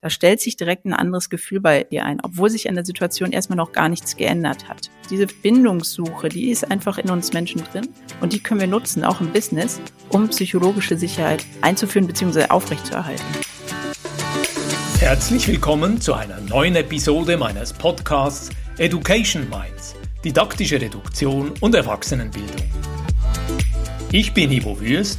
Da stellt sich direkt ein anderes Gefühl bei dir ein, obwohl sich an der Situation erstmal noch gar nichts geändert hat. Diese Bindungssuche, die ist einfach in uns Menschen drin und die können wir nutzen, auch im Business, um psychologische Sicherheit einzuführen bzw. aufrechtzuerhalten. Herzlich willkommen zu einer neuen Episode meines Podcasts Education Minds, didaktische Reduktion und Erwachsenenbildung. Ich bin Ivo Würst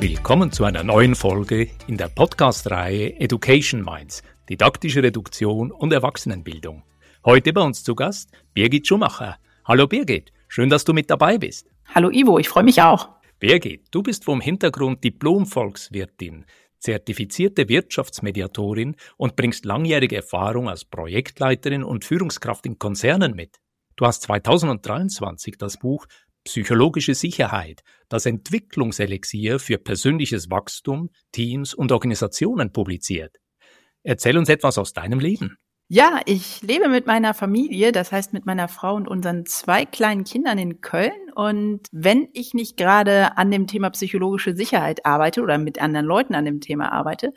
Willkommen zu einer neuen Folge in der Podcast-Reihe Education Minds, didaktische Reduktion und Erwachsenenbildung. Heute bei uns zu Gast Birgit Schumacher. Hallo Birgit, schön, dass du mit dabei bist. Hallo Ivo, ich freue mich auch. Birgit, du bist vom Hintergrund Diplom-Volkswirtin, zertifizierte Wirtschaftsmediatorin und bringst langjährige Erfahrung als Projektleiterin und Führungskraft in Konzernen mit. Du hast 2023 das Buch Psychologische Sicherheit, das Entwicklungselixier für persönliches Wachstum, Teams und Organisationen publiziert. Erzähl uns etwas aus deinem Leben. Ja, ich lebe mit meiner Familie, das heißt mit meiner Frau und unseren zwei kleinen Kindern in Köln. Und wenn ich nicht gerade an dem Thema psychologische Sicherheit arbeite oder mit anderen Leuten an dem Thema arbeite,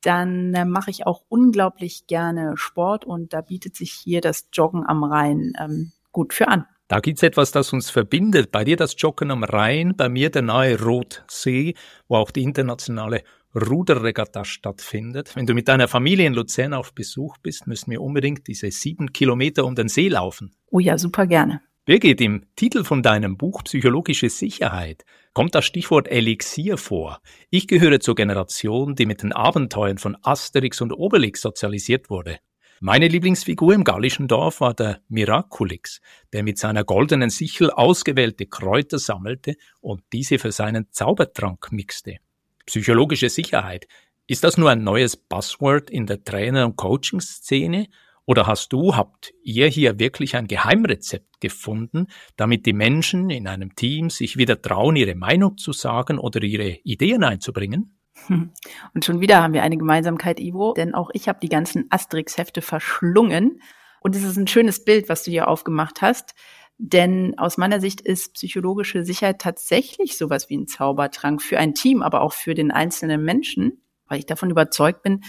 dann äh, mache ich auch unglaublich gerne Sport und da bietet sich hier das Joggen am Rhein ähm, gut für an. Da gibt's etwas, das uns verbindet. Bei dir das Joggen am Rhein, bei mir der nahe Rotsee, wo auch die internationale Ruderregatta stattfindet. Wenn du mit deiner Familie in Luzern auf Besuch bist, müssen wir unbedingt diese sieben Kilometer um den See laufen. Oh ja, super gerne. Birgit, im Titel von deinem Buch Psychologische Sicherheit kommt das Stichwort Elixier vor. Ich gehöre zur Generation, die mit den Abenteuern von Asterix und Obelix sozialisiert wurde. Meine Lieblingsfigur im gallischen Dorf war der Miraculix, der mit seiner goldenen Sichel ausgewählte Kräuter sammelte und diese für seinen Zaubertrank mixte. Psychologische Sicherheit. Ist das nur ein neues Buzzword in der Trainer- und Coaching-Szene? Oder hast du, habt ihr hier wirklich ein Geheimrezept gefunden, damit die Menschen in einem Team sich wieder trauen, ihre Meinung zu sagen oder ihre Ideen einzubringen? Und schon wieder haben wir eine Gemeinsamkeit, Ivo, denn auch ich habe die ganzen Asterix-Hefte verschlungen. Und es ist ein schönes Bild, was du hier aufgemacht hast. Denn aus meiner Sicht ist psychologische Sicherheit tatsächlich sowas wie ein Zaubertrank für ein Team, aber auch für den einzelnen Menschen, weil ich davon überzeugt bin,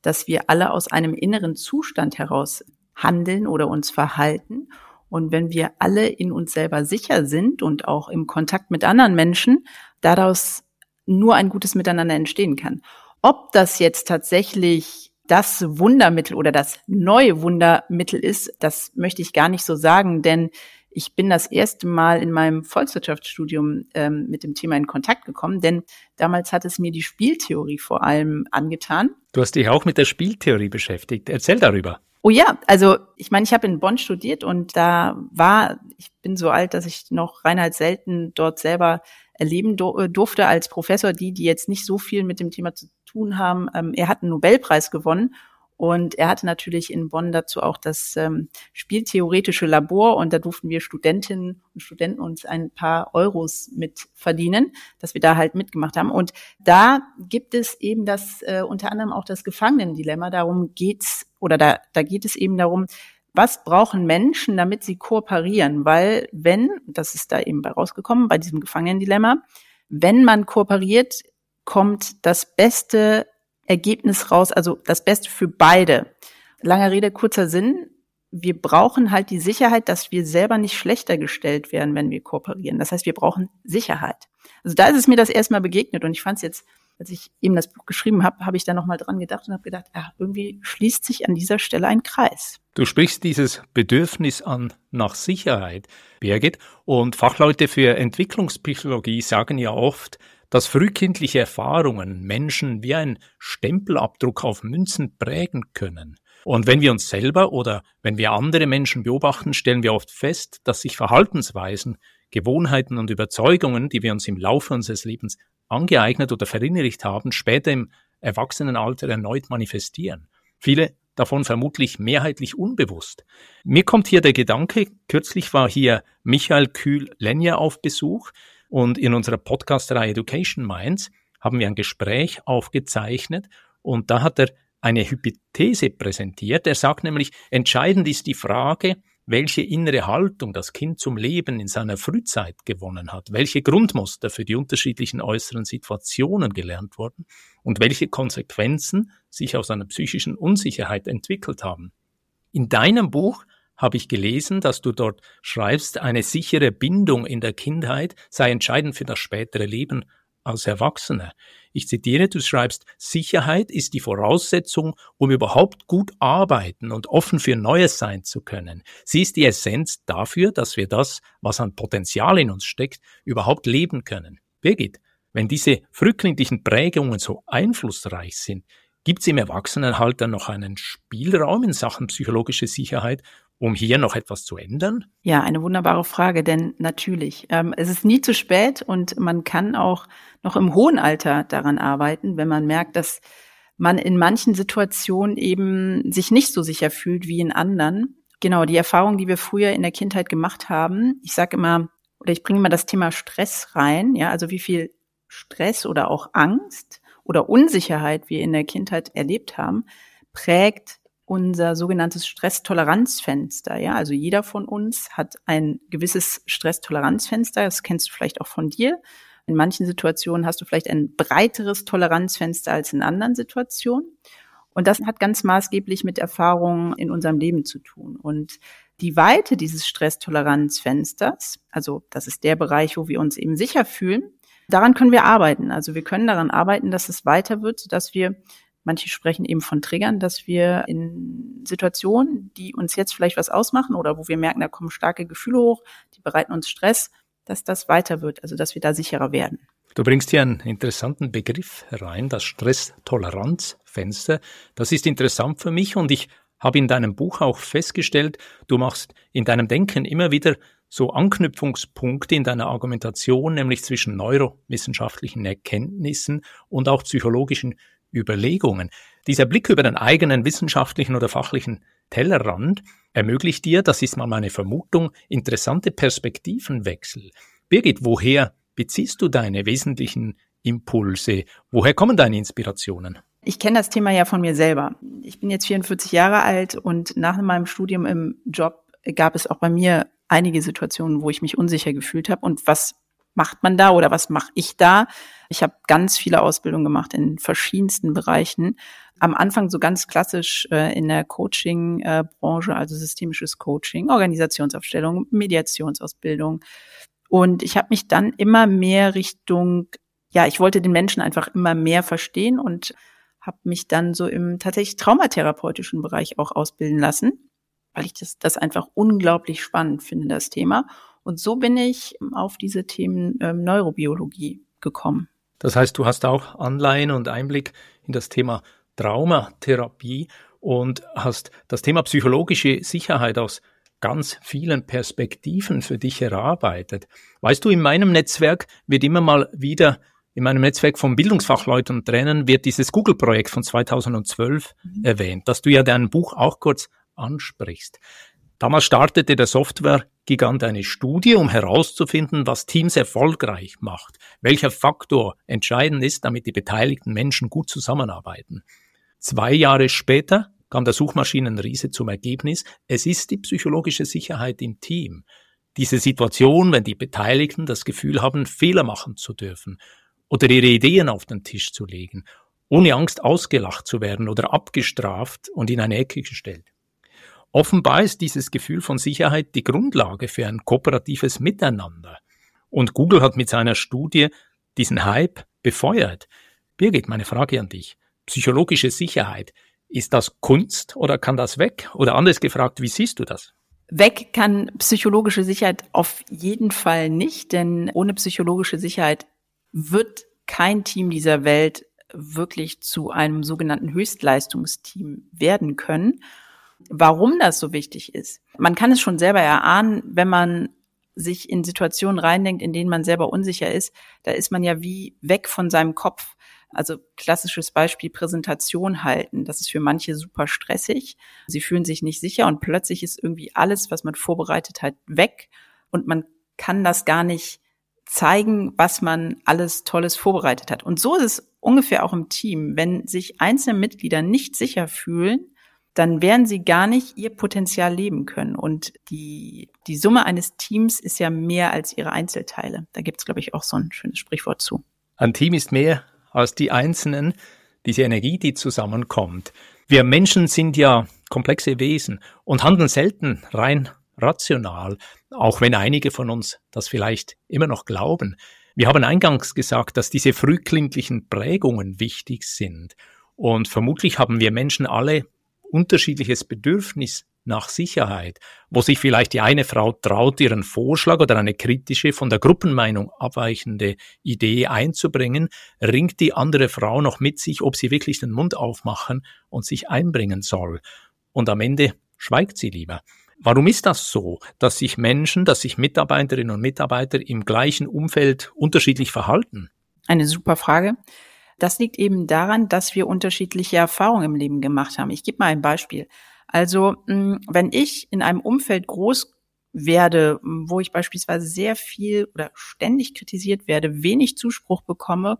dass wir alle aus einem inneren Zustand heraus handeln oder uns verhalten. Und wenn wir alle in uns selber sicher sind und auch im Kontakt mit anderen Menschen, daraus nur ein gutes Miteinander entstehen kann. Ob das jetzt tatsächlich das Wundermittel oder das neue Wundermittel ist, das möchte ich gar nicht so sagen, denn ich bin das erste Mal in meinem Volkswirtschaftsstudium ähm, mit dem Thema in Kontakt gekommen, denn damals hat es mir die Spieltheorie vor allem angetan. Du hast dich auch mit der Spieltheorie beschäftigt. Erzähl darüber. Oh ja, also ich meine, ich habe in Bonn studiert und da war, ich bin so alt, dass ich noch Reinhard selten dort selber erleben äh, durfte als Professor, die, die jetzt nicht so viel mit dem Thema zu tun haben. Ähm, er hat einen Nobelpreis gewonnen und er hatte natürlich in Bonn dazu auch das ähm, Spieltheoretische Labor und da durften wir Studentinnen und Studenten uns ein paar Euros mit verdienen, dass wir da halt mitgemacht haben. Und da gibt es eben das äh, unter anderem auch das Gefangenendilemma. Darum geht's oder da, da geht es eben darum, was brauchen Menschen, damit sie kooperieren? Weil wenn, das ist da eben bei rausgekommen, bei diesem Gefangenendilemma, wenn man kooperiert, kommt das beste Ergebnis raus, also das Beste für beide. Langer Rede, kurzer Sinn. Wir brauchen halt die Sicherheit, dass wir selber nicht schlechter gestellt werden, wenn wir kooperieren. Das heißt, wir brauchen Sicherheit. Also da ist es mir das erstmal begegnet und ich fand es jetzt als ich eben das Buch geschrieben habe, habe ich da nochmal dran gedacht und habe gedacht, ja, irgendwie schließt sich an dieser Stelle ein Kreis. Du sprichst dieses Bedürfnis an nach Sicherheit, Birgit, und Fachleute für Entwicklungspsychologie sagen ja oft, dass frühkindliche Erfahrungen Menschen wie ein Stempelabdruck auf Münzen prägen können. Und wenn wir uns selber oder wenn wir andere Menschen beobachten, stellen wir oft fest, dass sich Verhaltensweisen, Gewohnheiten und Überzeugungen, die wir uns im Laufe unseres Lebens angeeignet oder verinnerlicht haben, später im Erwachsenenalter erneut manifestieren. Viele davon vermutlich mehrheitlich unbewusst. Mir kommt hier der Gedanke, kürzlich war hier Michael Kühl-Lenja auf Besuch und in unserer Podcast-Reihe Education Minds haben wir ein Gespräch aufgezeichnet und da hat er eine Hypothese präsentiert. Er sagt nämlich, entscheidend ist die Frage, welche innere Haltung das Kind zum Leben in seiner Frühzeit gewonnen hat, welche Grundmuster für die unterschiedlichen äußeren Situationen gelernt wurden und welche Konsequenzen sich aus einer psychischen Unsicherheit entwickelt haben. In deinem Buch habe ich gelesen, dass du dort schreibst, eine sichere Bindung in der Kindheit sei entscheidend für das spätere Leben als Erwachsener. Ich zitiere, du schreibst, Sicherheit ist die Voraussetzung, um überhaupt gut arbeiten und offen für Neues sein zu können. Sie ist die Essenz dafür, dass wir das, was an Potenzial in uns steckt, überhaupt leben können. Birgit, wenn diese frühkindlichen Prägungen so einflussreich sind, gibt es im Erwachsenenalter noch einen Spielraum in Sachen psychologische Sicherheit, um hier noch etwas zu ändern? Ja, eine wunderbare Frage, denn natürlich, ähm, es ist nie zu spät und man kann auch noch im hohen Alter daran arbeiten, wenn man merkt, dass man in manchen Situationen eben sich nicht so sicher fühlt wie in anderen. Genau, die Erfahrung, die wir früher in der Kindheit gemacht haben. Ich sage immer, oder ich bringe immer das Thema Stress rein, ja, also wie viel Stress oder auch Angst oder Unsicherheit wir in der Kindheit erlebt haben, prägt unser sogenanntes Stresstoleranzfenster. Ja, also jeder von uns hat ein gewisses Stresstoleranzfenster. Das kennst du vielleicht auch von dir. In manchen Situationen hast du vielleicht ein breiteres Toleranzfenster als in anderen Situationen. Und das hat ganz maßgeblich mit Erfahrungen in unserem Leben zu tun. Und die Weite dieses Stresstoleranzfensters, also das ist der Bereich, wo wir uns eben sicher fühlen, daran können wir arbeiten. Also wir können daran arbeiten, dass es weiter wird, sodass wir Manche sprechen eben von Triggern, dass wir in Situationen, die uns jetzt vielleicht was ausmachen oder wo wir merken, da kommen starke Gefühle hoch, die bereiten uns Stress, dass das weiter wird, also dass wir da sicherer werden. Du bringst hier einen interessanten Begriff herein, das Stresstoleranzfenster. Das ist interessant für mich und ich habe in deinem Buch auch festgestellt, du machst in deinem Denken immer wieder so Anknüpfungspunkte in deiner Argumentation, nämlich zwischen neurowissenschaftlichen Erkenntnissen und auch psychologischen Überlegungen. Dieser Blick über den eigenen wissenschaftlichen oder fachlichen Tellerrand ermöglicht dir, das ist mal meine Vermutung, interessante Perspektivenwechsel. Birgit, woher beziehst du deine wesentlichen Impulse? Woher kommen deine Inspirationen? Ich kenne das Thema ja von mir selber. Ich bin jetzt 44 Jahre alt und nach meinem Studium im Job gab es auch bei mir einige Situationen, wo ich mich unsicher gefühlt habe. Und was macht man da oder was mache ich da? Ich habe ganz viele Ausbildungen gemacht in verschiedensten Bereichen. Am Anfang so ganz klassisch äh, in der Coaching-Branche, also systemisches Coaching, Organisationsaufstellung, Mediationsausbildung. Und ich habe mich dann immer mehr Richtung, ja, ich wollte den Menschen einfach immer mehr verstehen und habe mich dann so im tatsächlich traumatherapeutischen Bereich auch ausbilden lassen, weil ich das, das einfach unglaublich spannend finde, das Thema. Und so bin ich auf diese Themen ähm, Neurobiologie gekommen. Das heißt, du hast auch Anleihen und Einblick in das Thema Traumatherapie und hast das Thema psychologische Sicherheit aus ganz vielen Perspektiven für dich erarbeitet. Weißt du, in meinem Netzwerk wird immer mal wieder, in meinem Netzwerk von Bildungsfachleuten und Trainern wird dieses Google-Projekt von 2012 mhm. erwähnt, dass du ja dein Buch auch kurz ansprichst. Damals startete der Software-Gigant eine Studie, um herauszufinden, was Teams erfolgreich macht, welcher Faktor entscheidend ist, damit die beteiligten Menschen gut zusammenarbeiten. Zwei Jahre später kam der Suchmaschinenriese zum Ergebnis, es ist die psychologische Sicherheit im Team. Diese Situation, wenn die Beteiligten das Gefühl haben, Fehler machen zu dürfen oder ihre Ideen auf den Tisch zu legen, ohne Angst ausgelacht zu werden oder abgestraft und in eine Ecke gestellt. Offenbar ist dieses Gefühl von Sicherheit die Grundlage für ein kooperatives Miteinander. Und Google hat mit seiner Studie diesen Hype befeuert. Birgit, meine Frage an dich. Psychologische Sicherheit. Ist das Kunst oder kann das weg? Oder anders gefragt, wie siehst du das? Weg kann psychologische Sicherheit auf jeden Fall nicht, denn ohne psychologische Sicherheit wird kein Team dieser Welt wirklich zu einem sogenannten Höchstleistungsteam werden können warum das so wichtig ist. Man kann es schon selber erahnen, wenn man sich in Situationen reindenkt, in denen man selber unsicher ist, da ist man ja wie weg von seinem Kopf. Also klassisches Beispiel Präsentation halten. Das ist für manche super stressig. Sie fühlen sich nicht sicher und plötzlich ist irgendwie alles, was man vorbereitet hat, weg und man kann das gar nicht zeigen, was man alles Tolles vorbereitet hat. Und so ist es ungefähr auch im Team. Wenn sich einzelne Mitglieder nicht sicher fühlen, dann werden sie gar nicht ihr Potenzial leben können. Und die, die Summe eines Teams ist ja mehr als ihre Einzelteile. Da gibt es, glaube ich, auch so ein schönes Sprichwort zu. Ein Team ist mehr als die Einzelnen, diese Energie, die zusammenkommt. Wir Menschen sind ja komplexe Wesen und handeln selten rein rational, auch wenn einige von uns das vielleicht immer noch glauben. Wir haben eingangs gesagt, dass diese frühkindlichen Prägungen wichtig sind. Und vermutlich haben wir Menschen alle unterschiedliches Bedürfnis nach Sicherheit, wo sich vielleicht die eine Frau traut, ihren Vorschlag oder eine kritische, von der Gruppenmeinung abweichende Idee einzubringen, ringt die andere Frau noch mit sich, ob sie wirklich den Mund aufmachen und sich einbringen soll. Und am Ende schweigt sie lieber. Warum ist das so, dass sich Menschen, dass sich Mitarbeiterinnen und Mitarbeiter im gleichen Umfeld unterschiedlich verhalten? Eine super Frage. Das liegt eben daran, dass wir unterschiedliche Erfahrungen im Leben gemacht haben. Ich gebe mal ein Beispiel. Also, mm, wenn ich in einem Umfeld groß werde, wo ich beispielsweise sehr viel oder ständig kritisiert werde, wenig Zuspruch bekomme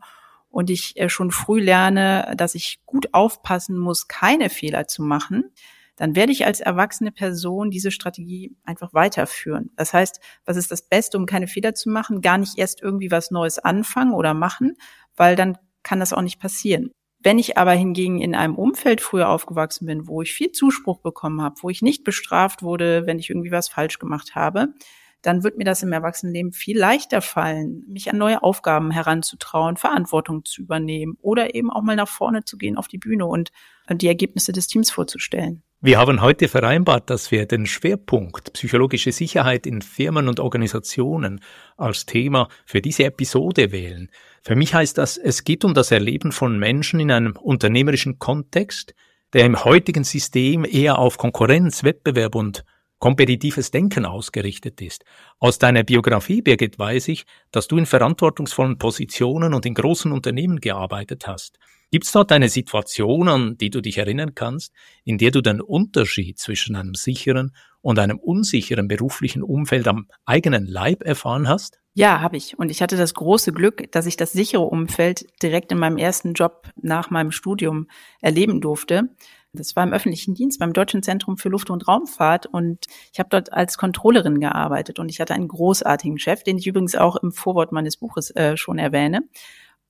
und ich äh, schon früh lerne, dass ich gut aufpassen muss, keine Fehler zu machen, dann werde ich als erwachsene Person diese Strategie einfach weiterführen. Das heißt, was ist das Beste, um keine Fehler zu machen? Gar nicht erst irgendwie was Neues anfangen oder machen, weil dann kann das auch nicht passieren. Wenn ich aber hingegen in einem Umfeld früher aufgewachsen bin, wo ich viel Zuspruch bekommen habe, wo ich nicht bestraft wurde, wenn ich irgendwie was falsch gemacht habe, dann wird mir das im Erwachsenenleben viel leichter fallen, mich an neue Aufgaben heranzutrauen, Verantwortung zu übernehmen oder eben auch mal nach vorne zu gehen auf die Bühne und die Ergebnisse des Teams vorzustellen. Wir haben heute vereinbart, dass wir den Schwerpunkt psychologische Sicherheit in Firmen und Organisationen als Thema für diese Episode wählen. Für mich heißt das, es geht um das Erleben von Menschen in einem unternehmerischen Kontext, der im heutigen System eher auf Konkurrenz, Wettbewerb und kompetitives Denken ausgerichtet ist. Aus deiner Biografie, Birgit, weiß ich, dass du in verantwortungsvollen Positionen und in großen Unternehmen gearbeitet hast. Gibt es dort eine Situation, an die du dich erinnern kannst, in der du den Unterschied zwischen einem sicheren und einem unsicheren beruflichen Umfeld am eigenen Leib erfahren hast? Ja, habe ich. Und ich hatte das große Glück, dass ich das sichere Umfeld direkt in meinem ersten Job nach meinem Studium erleben durfte. Das war im öffentlichen Dienst beim Deutschen Zentrum für Luft- und Raumfahrt und ich habe dort als Controllerin gearbeitet und ich hatte einen großartigen Chef, den ich übrigens auch im Vorwort meines Buches äh, schon erwähne.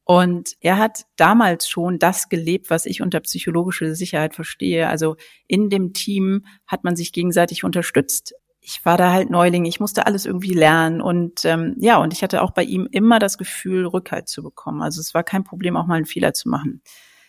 Und er hat damals schon das gelebt, was ich unter psychologische Sicherheit verstehe. Also in dem Team hat man sich gegenseitig unterstützt. Ich war da halt Neuling, ich musste alles irgendwie lernen und ähm, ja, und ich hatte auch bei ihm immer das Gefühl, Rückhalt zu bekommen. Also es war kein Problem, auch mal einen Fehler zu machen.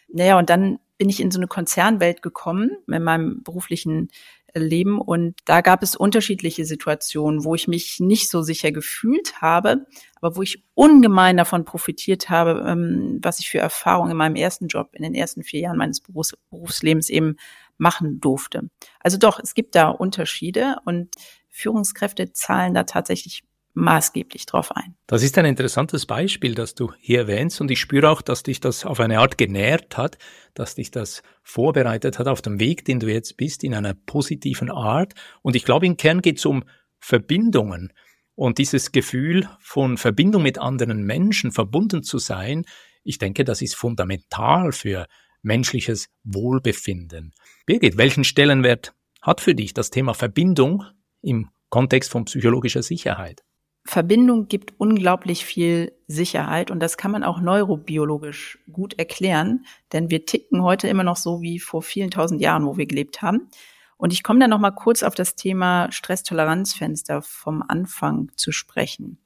Naja, und dann bin ich in so eine Konzernwelt gekommen in meinem beruflichen leben. Und da gab es unterschiedliche Situationen, wo ich mich nicht so sicher gefühlt habe, aber wo ich ungemein davon profitiert habe, ähm, was ich für Erfahrungen in meinem ersten Job, in den ersten vier Jahren meines Berufs Berufslebens eben machen durfte. Also doch, es gibt da Unterschiede und Führungskräfte zahlen da tatsächlich maßgeblich drauf ein. Das ist ein interessantes Beispiel, das du hier erwähnst und ich spüre auch, dass dich das auf eine Art genährt hat, dass dich das vorbereitet hat auf dem Weg, den du jetzt bist, in einer positiven Art. Und ich glaube, im Kern geht es um Verbindungen und dieses Gefühl von Verbindung mit anderen Menschen, verbunden zu sein. Ich denke, das ist fundamental für menschliches Wohlbefinden. Birgit, welchen Stellenwert hat für dich das Thema Verbindung im Kontext von psychologischer Sicherheit? Verbindung gibt unglaublich viel Sicherheit und das kann man auch neurobiologisch gut erklären, denn wir ticken heute immer noch so wie vor vielen tausend Jahren, wo wir gelebt haben. Und ich komme dann noch mal kurz auf das Thema Stresstoleranzfenster vom Anfang zu sprechen.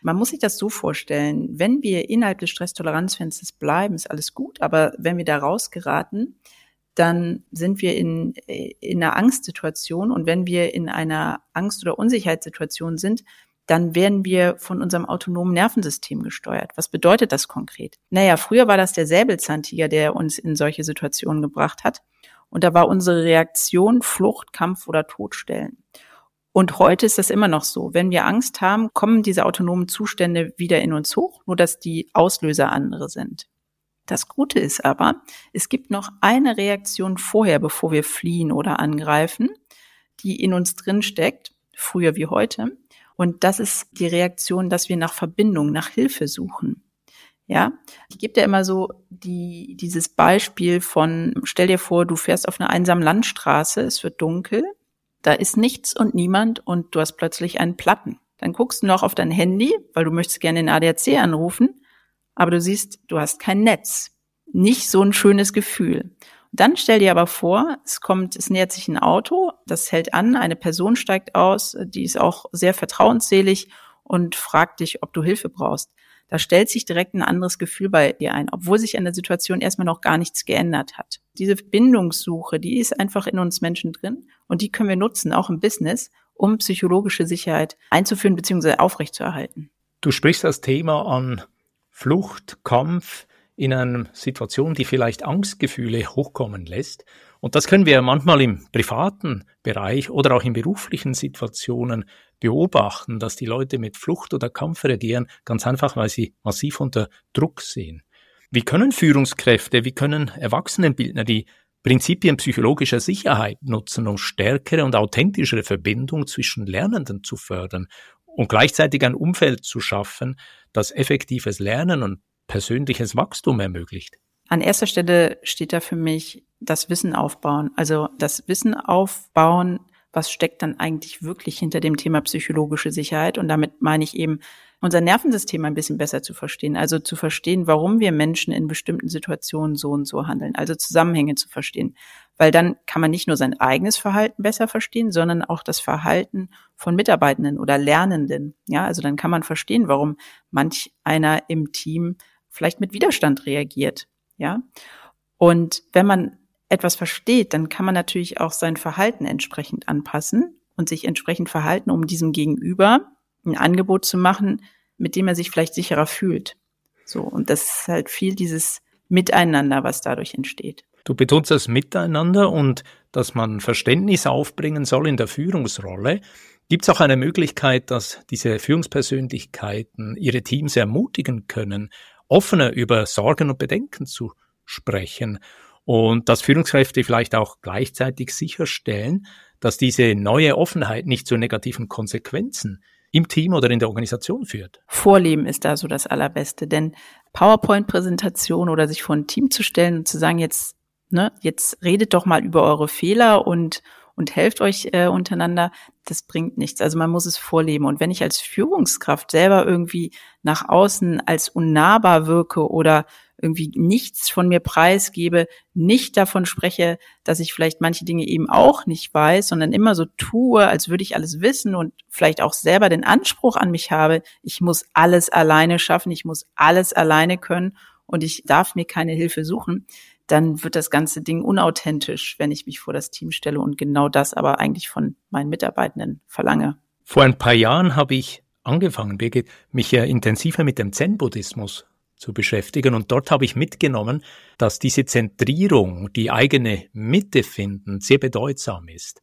Man muss sich das so vorstellen, wenn wir innerhalb des Stresstoleranzfensters bleiben, ist alles gut, aber wenn wir da rausgeraten, dann sind wir in, in einer Angstsituation und wenn wir in einer Angst- oder Unsicherheitssituation sind, dann werden wir von unserem autonomen Nervensystem gesteuert. Was bedeutet das konkret? Naja, früher war das der Säbelzahntiger, der uns in solche Situationen gebracht hat. Und da war unsere Reaktion Flucht, Kampf oder Todstellen. Und heute ist das immer noch so. Wenn wir Angst haben, kommen diese autonomen Zustände wieder in uns hoch, nur dass die Auslöser andere sind. Das Gute ist aber, es gibt noch eine Reaktion vorher, bevor wir fliehen oder angreifen, die in uns drin steckt, früher wie heute. Und das ist die Reaktion, dass wir nach Verbindung, nach Hilfe suchen. Ja, ich gebe dir immer so die, dieses Beispiel von, stell dir vor, du fährst auf einer einsamen Landstraße, es wird dunkel, da ist nichts und niemand und du hast plötzlich einen Platten. Dann guckst du noch auf dein Handy, weil du möchtest gerne den ADAC anrufen, aber du siehst, du hast kein Netz. Nicht so ein schönes Gefühl. Dann stell dir aber vor, es kommt, es nähert sich ein Auto, das hält an, eine Person steigt aus, die ist auch sehr vertrauensselig und fragt dich, ob du Hilfe brauchst da stellt sich direkt ein anderes Gefühl bei dir ein, obwohl sich an der Situation erstmal noch gar nichts geändert hat. Diese Bindungssuche, die ist einfach in uns Menschen drin und die können wir nutzen, auch im Business, um psychologische Sicherheit einzuführen bzw. aufrechtzuerhalten. Du sprichst das Thema an Flucht, Kampf in einer Situation, die vielleicht Angstgefühle hochkommen lässt. Und das können wir manchmal im privaten Bereich oder auch in beruflichen Situationen beobachten, dass die Leute mit Flucht oder Kampf reagieren, ganz einfach, weil sie massiv unter Druck sehen. Wie können Führungskräfte, wie können Erwachsenenbildner die Prinzipien psychologischer Sicherheit nutzen, um stärkere und authentischere Verbindung zwischen Lernenden zu fördern und gleichzeitig ein Umfeld zu schaffen, das effektives Lernen und persönliches Wachstum ermöglicht? An erster Stelle steht da für mich das Wissen aufbauen. Also das Wissen aufbauen, was steckt dann eigentlich wirklich hinter dem Thema psychologische Sicherheit. Und damit meine ich eben, unser Nervensystem ein bisschen besser zu verstehen. Also zu verstehen, warum wir Menschen in bestimmten Situationen so und so handeln. Also Zusammenhänge zu verstehen. Weil dann kann man nicht nur sein eigenes Verhalten besser verstehen, sondern auch das Verhalten von Mitarbeitenden oder Lernenden. Ja, also dann kann man verstehen, warum manch einer im Team vielleicht mit Widerstand reagiert. Ja. Und wenn man etwas versteht, dann kann man natürlich auch sein Verhalten entsprechend anpassen und sich entsprechend verhalten, um diesem Gegenüber ein Angebot zu machen, mit dem er sich vielleicht sicherer fühlt. So. Und das ist halt viel dieses Miteinander, was dadurch entsteht. Du betonst das Miteinander und dass man Verständnis aufbringen soll in der Führungsrolle. Gibt es auch eine Möglichkeit, dass diese Führungspersönlichkeiten ihre Teams ermutigen können, offener über Sorgen und Bedenken zu sprechen und dass Führungskräfte vielleicht auch gleichzeitig sicherstellen, dass diese neue Offenheit nicht zu negativen Konsequenzen im Team oder in der Organisation führt. Vorleben ist da so das Allerbeste, denn PowerPoint-Präsentation oder sich vor ein Team zu stellen und zu sagen, jetzt, ne, jetzt redet doch mal über eure Fehler und und helft euch äh, untereinander, das bringt nichts. Also man muss es vorleben. Und wenn ich als Führungskraft selber irgendwie nach außen als unnahbar wirke oder irgendwie nichts von mir preisgebe, nicht davon spreche, dass ich vielleicht manche Dinge eben auch nicht weiß, sondern immer so tue, als würde ich alles wissen und vielleicht auch selber den Anspruch an mich habe, ich muss alles alleine schaffen, ich muss alles alleine können und ich darf mir keine Hilfe suchen, dann wird das ganze Ding unauthentisch, wenn ich mich vor das Team stelle und genau das aber eigentlich von meinen Mitarbeitenden verlange. Vor ein paar Jahren habe ich angefangen, Birgit, mich ja intensiver mit dem Zen-Buddhismus zu beschäftigen. Und dort habe ich mitgenommen, dass diese Zentrierung, die eigene Mitte finden, sehr bedeutsam ist,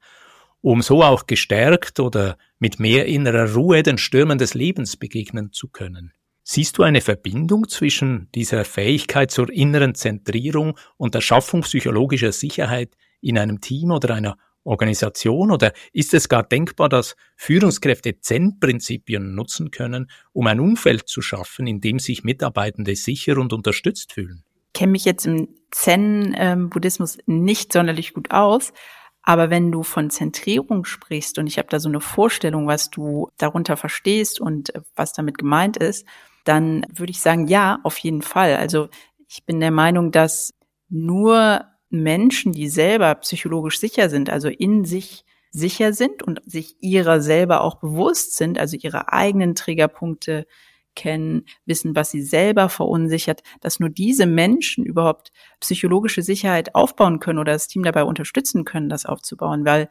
um so auch gestärkt oder mit mehr innerer Ruhe den Stürmen des Lebens begegnen zu können. Siehst du eine Verbindung zwischen dieser Fähigkeit zur inneren Zentrierung und der Schaffung psychologischer Sicherheit in einem Team oder einer Organisation oder ist es gar denkbar, dass Führungskräfte Zen-Prinzipien nutzen können, um ein Umfeld zu schaffen, in dem sich Mitarbeitende sicher und unterstützt fühlen? Ich kenne mich jetzt im Zen-Buddhismus nicht sonderlich gut aus, aber wenn du von Zentrierung sprichst und ich habe da so eine Vorstellung, was du darunter verstehst und was damit gemeint ist, dann würde ich sagen, ja, auf jeden Fall. Also ich bin der Meinung, dass nur Menschen, die selber psychologisch sicher sind, also in sich sicher sind und sich ihrer selber auch bewusst sind, also ihre eigenen Triggerpunkte kennen, wissen, was sie selber verunsichert, dass nur diese Menschen überhaupt psychologische Sicherheit aufbauen können oder das Team dabei unterstützen können, das aufzubauen, weil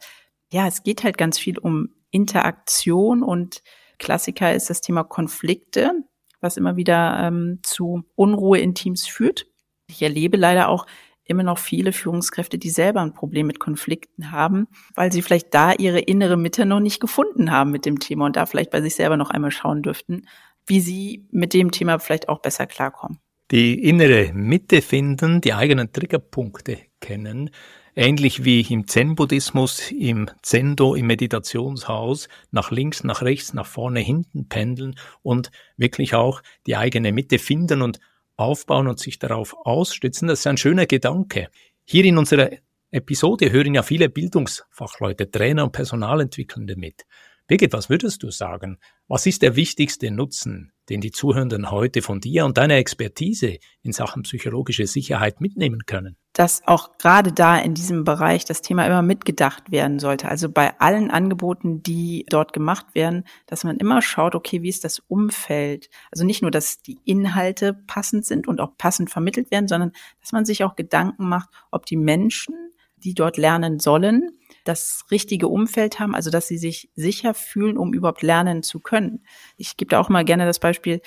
ja, es geht halt ganz viel um Interaktion und Klassiker ist das Thema Konflikte, was immer wieder ähm, zu Unruhe in Teams führt. Ich erlebe leider auch immer noch viele Führungskräfte, die selber ein Problem mit Konflikten haben, weil sie vielleicht da ihre innere Mitte noch nicht gefunden haben mit dem Thema und da vielleicht bei sich selber noch einmal schauen dürften, wie sie mit dem Thema vielleicht auch besser klarkommen. Die innere Mitte finden, die eigenen Triggerpunkte kennen, ähnlich wie im Zen-Buddhismus, im Zendo, im Meditationshaus, nach links, nach rechts, nach vorne, hinten pendeln und wirklich auch die eigene Mitte finden und aufbauen und sich darauf ausstützen. Das ist ein schöner Gedanke. Hier in unserer Episode hören ja viele Bildungsfachleute, Trainer und Personalentwickelnde mit. Birgit, was würdest du sagen? Was ist der wichtigste Nutzen, den die Zuhörenden heute von dir und deiner Expertise in Sachen psychologische Sicherheit mitnehmen können? Dass auch gerade da in diesem Bereich das Thema immer mitgedacht werden sollte. Also bei allen Angeboten, die dort gemacht werden, dass man immer schaut, okay, wie ist das Umfeld? Also nicht nur, dass die Inhalte passend sind und auch passend vermittelt werden, sondern dass man sich auch Gedanken macht, ob die Menschen, die dort lernen sollen, das richtige Umfeld haben, also dass sie sich sicher fühlen, um überhaupt lernen zu können. Ich gebe da auch mal gerne das Beispiel,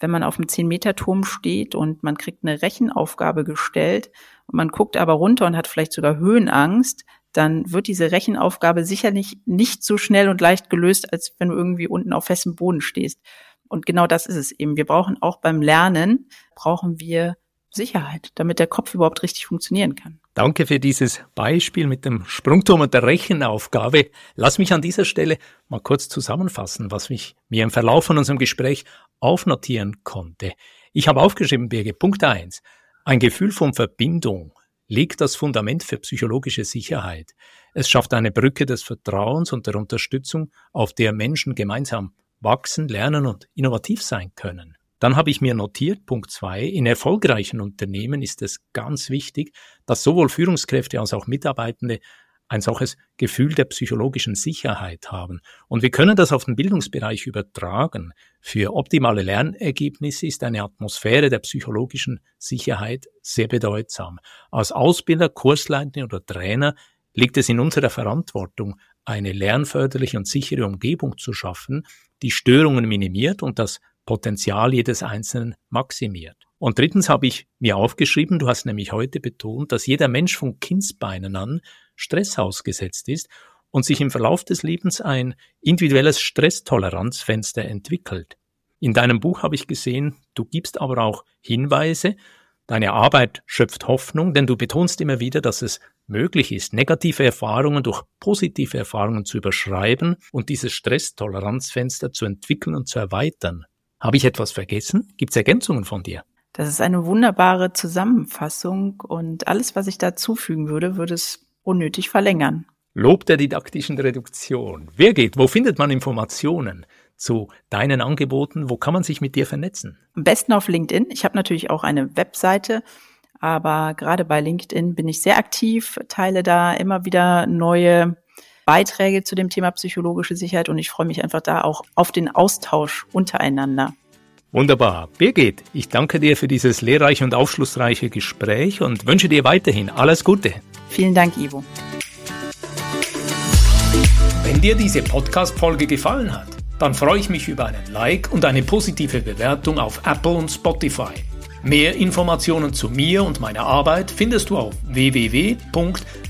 wenn man auf einem 10-Meter-Turm steht und man kriegt eine Rechenaufgabe gestellt und man guckt aber runter und hat vielleicht sogar Höhenangst, dann wird diese Rechenaufgabe sicherlich nicht so schnell und leicht gelöst, als wenn du irgendwie unten auf festem Boden stehst. Und genau das ist es eben. Wir brauchen auch beim Lernen, brauchen wir Sicherheit, damit der Kopf überhaupt richtig funktionieren kann. Danke für dieses Beispiel mit dem Sprungturm und der Rechenaufgabe. Lass mich an dieser Stelle mal kurz zusammenfassen, was ich mir im Verlauf von unserem Gespräch aufnotieren konnte. Ich habe aufgeschrieben, Birge, Punkt eins: Ein Gefühl von Verbindung legt das Fundament für psychologische Sicherheit. Es schafft eine Brücke des Vertrauens und der Unterstützung, auf der Menschen gemeinsam wachsen, lernen und innovativ sein können. Dann habe ich mir notiert, Punkt zwei, in erfolgreichen Unternehmen ist es ganz wichtig, dass sowohl Führungskräfte als auch Mitarbeitende ein solches Gefühl der psychologischen Sicherheit haben. Und wir können das auf den Bildungsbereich übertragen. Für optimale Lernergebnisse ist eine Atmosphäre der psychologischen Sicherheit sehr bedeutsam. Als Ausbilder, Kursleiter oder Trainer liegt es in unserer Verantwortung, eine lernförderliche und sichere Umgebung zu schaffen, die Störungen minimiert und das Potenzial jedes Einzelnen maximiert. Und drittens habe ich mir aufgeschrieben, du hast nämlich heute betont, dass jeder Mensch von Kindsbeinen an Stress ausgesetzt ist und sich im Verlauf des Lebens ein individuelles Stresstoleranzfenster entwickelt. In deinem Buch habe ich gesehen, du gibst aber auch Hinweise, deine Arbeit schöpft Hoffnung, denn du betonst immer wieder, dass es möglich ist, negative Erfahrungen durch positive Erfahrungen zu überschreiben und dieses Stresstoleranzfenster zu entwickeln und zu erweitern. Habe ich etwas vergessen? Gibt es Ergänzungen von dir? Das ist eine wunderbare Zusammenfassung und alles, was ich dazufügen würde, würde es unnötig verlängern. Lob der didaktischen Reduktion. Wer geht? Wo findet man Informationen zu deinen Angeboten? Wo kann man sich mit dir vernetzen? Am besten auf LinkedIn. Ich habe natürlich auch eine Webseite, aber gerade bei LinkedIn bin ich sehr aktiv, teile da immer wieder neue Beiträge zu dem Thema psychologische Sicherheit und ich freue mich einfach da auch auf den Austausch untereinander. Wunderbar. Birgit, ich danke dir für dieses lehrreiche und aufschlussreiche Gespräch und wünsche dir weiterhin alles Gute. Vielen Dank, Ivo. Wenn dir diese Podcast-Folge gefallen hat, dann freue ich mich über einen Like und eine positive Bewertung auf Apple und Spotify. Mehr Informationen zu mir und meiner Arbeit findest du auf www.podcast.com